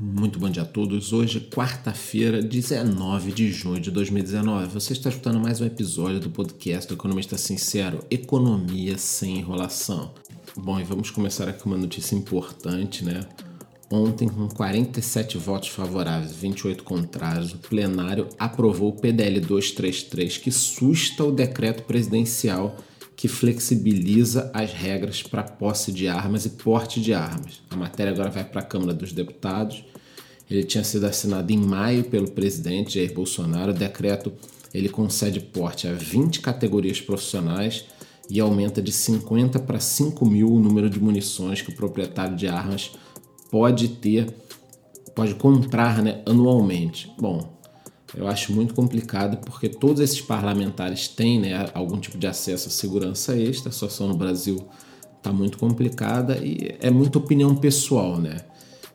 Muito bom dia a todos. Hoje, quarta-feira, 19 de junho de 2019. Você está escutando mais um episódio do podcast do Economista Sincero: Economia sem enrolação. Bom, e vamos começar aqui uma notícia importante, né? Ontem, com 47 votos favoráveis e 28 contrários, o plenário aprovou o PDL 233, que susta o decreto presidencial que flexibiliza as regras para posse de armas e porte de armas. A matéria agora vai para a Câmara dos Deputados. Ele tinha sido assinado em maio pelo presidente Jair Bolsonaro. O decreto ele concede porte a 20 categorias profissionais e aumenta de 50 para 5 mil o número de munições que o proprietário de armas pode ter, pode comprar né, anualmente. Bom, eu acho muito complicado porque todos esses parlamentares têm né, algum tipo de acesso à segurança extra, a situação no Brasil está muito complicada e é muita opinião pessoal, né?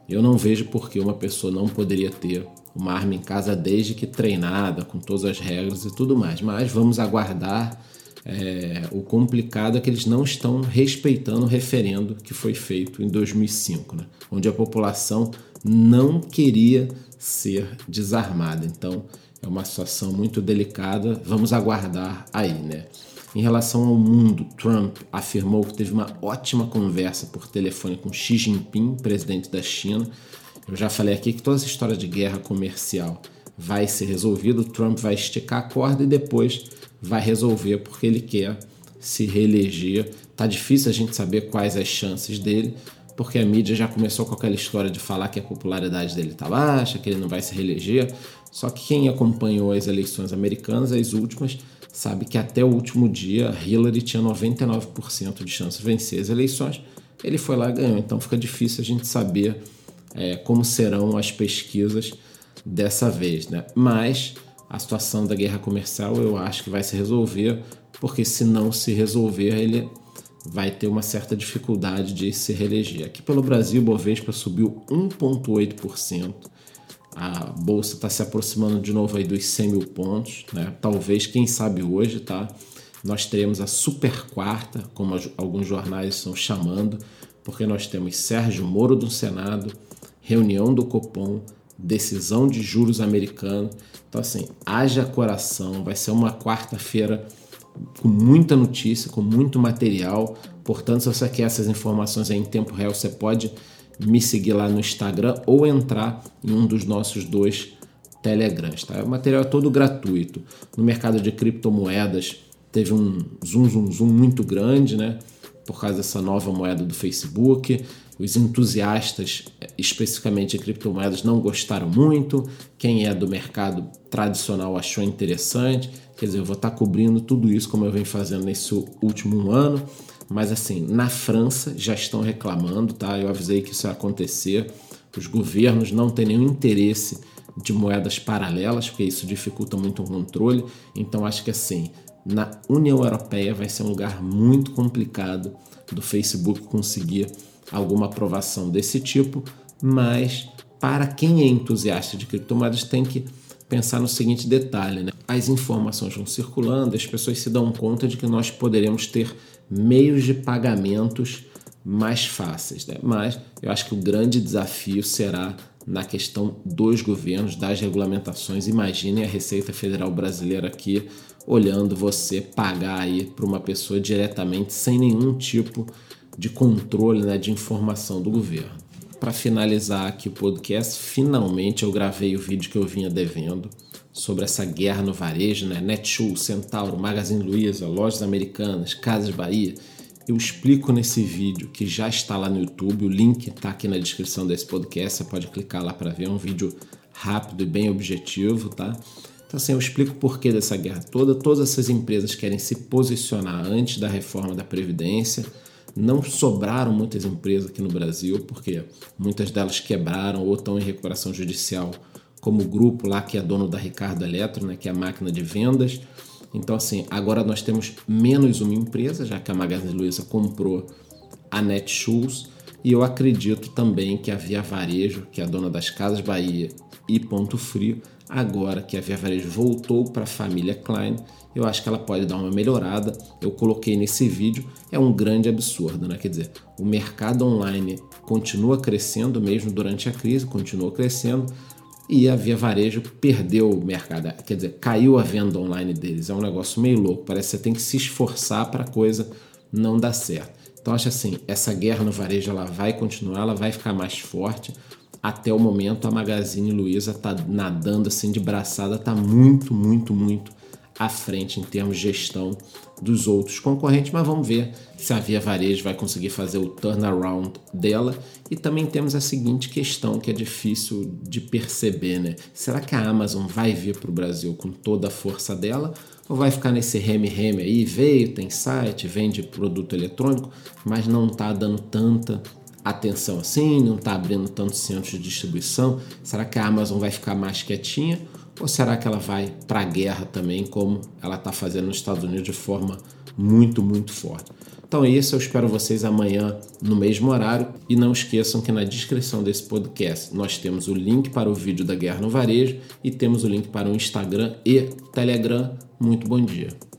Eu não vejo por que uma pessoa não poderia ter uma arma em casa desde que treinada, com todas as regras e tudo mais. Mas vamos aguardar. É, o complicado é que eles não estão respeitando o referendo que foi feito em 2005, né? onde a população não queria ser desarmada. Então é uma situação muito delicada. Vamos aguardar aí, né? Em relação ao mundo, Trump afirmou que teve uma ótima conversa por telefone com Xi Jinping, presidente da China. Eu já falei aqui que toda essa história de guerra comercial vai ser resolvida. O Trump vai esticar a corda e depois vai resolver porque ele quer se reeleger. Tá difícil a gente saber quais as chances dele, porque a mídia já começou com aquela história de falar que a popularidade dele está baixa, que ele não vai se reeleger. Só que quem acompanhou as eleições americanas, as últimas, sabe que até o último dia Hillary tinha 99% de chance de vencer as eleições. Ele foi lá e ganhou. Então fica difícil a gente saber é, como serão as pesquisas dessa vez, né? Mas a situação da guerra comercial eu acho que vai se resolver, porque se não se resolver, ele vai ter uma certa dificuldade de se reeleger. Aqui pelo Brasil, o Bovespa subiu 1,8%. A bolsa está se aproximando de novo aí dos 100 mil pontos, né? Talvez, quem sabe hoje, tá? Nós teremos a super quarta, como alguns jornais estão chamando, porque nós temos Sérgio Moro do Senado, reunião do Copom, decisão de juros americano. Então, assim, haja coração, vai ser uma quarta-feira com muita notícia, com muito material. Portanto, se você quer essas informações em tempo real, você pode me seguir lá no Instagram ou entrar em um dos nossos dois Telegrams. Tá? O material é todo gratuito. No mercado de criptomoedas teve um zoom, zoom, zoom muito grande, né? Por causa dessa nova moeda do Facebook. Os entusiastas, especificamente de criptomoedas, não gostaram muito. Quem é do mercado tradicional achou interessante. Quer dizer, eu vou estar cobrindo tudo isso como eu venho fazendo nesse último ano. Mas assim, na França já estão reclamando, tá? Eu avisei que isso ia acontecer. Os governos não têm nenhum interesse de moedas paralelas, porque isso dificulta muito o controle. Então acho que assim, na União Europeia vai ser um lugar muito complicado do Facebook conseguir alguma aprovação desse tipo, mas para quem é entusiasta de criptomoedas tem que pensar no seguinte detalhe: né? as informações vão circulando, as pessoas se dão conta de que nós poderemos ter meios de pagamentos mais fáceis. Né? Mas eu acho que o grande desafio será na questão dos governos, das regulamentações. Imaginem a Receita Federal Brasileira aqui olhando você pagar aí para uma pessoa diretamente sem nenhum tipo de controle, né, de informação do governo. Para finalizar aqui o podcast, finalmente eu gravei o vídeo que eu vinha devendo sobre essa guerra no varejo, né? Netshoes, Centauro, Magazine Luiza, Lojas Americanas, Casas Bahia. Eu explico nesse vídeo que já está lá no YouTube, o link está aqui na descrição desse podcast, você pode clicar lá para ver, é um vídeo rápido e bem objetivo, tá? Então assim, eu explico o porquê dessa guerra toda. Todas essas empresas querem se posicionar antes da reforma da Previdência, não sobraram muitas empresas aqui no Brasil, porque muitas delas quebraram ou estão em recuperação judicial, como o grupo lá que é dono da Ricardo Eletro, né, que é a máquina de vendas. Então, assim, agora nós temos menos uma empresa, já que a Magazine Luiza comprou a Netshoes, e eu acredito também que a Via Varejo, que é a dona das Casas Bahia e Ponto Frio, agora que a Via Varejo voltou para a família Klein, eu acho que ela pode dar uma melhorada. Eu coloquei nesse vídeo, é um grande absurdo, né? Quer dizer, o mercado online continua crescendo mesmo durante a crise, continua crescendo e a Via Varejo perdeu o mercado, quer dizer, caiu a venda online deles. É um negócio meio louco, parece que você tem que se esforçar para a coisa não dar certo. Então acho assim, essa guerra no varejo ela vai continuar, ela vai ficar mais forte. Até o momento a Magazine Luiza tá nadando assim de braçada, tá muito, muito, muito à frente em termos de gestão dos outros concorrentes, mas vamos ver se a Via Varejo vai conseguir fazer o turnaround dela. E também temos a seguinte questão que é difícil de perceber, né? Será que a Amazon vai vir para o Brasil com toda a força dela? Ou vai ficar nesse reme-reme aí? Veio, tem site, vende produto eletrônico, mas não está dando tanta atenção assim, não está abrindo tantos centros de distribuição. Será que a Amazon vai ficar mais quietinha? Ou será que ela vai para a guerra também, como ela está fazendo nos Estados Unidos de forma muito, muito forte? Então é isso, eu espero vocês amanhã no mesmo horário e não esqueçam que na descrição desse podcast nós temos o link para o vídeo da Guerra no Varejo e temos o link para o Instagram e Telegram. Muito bom dia.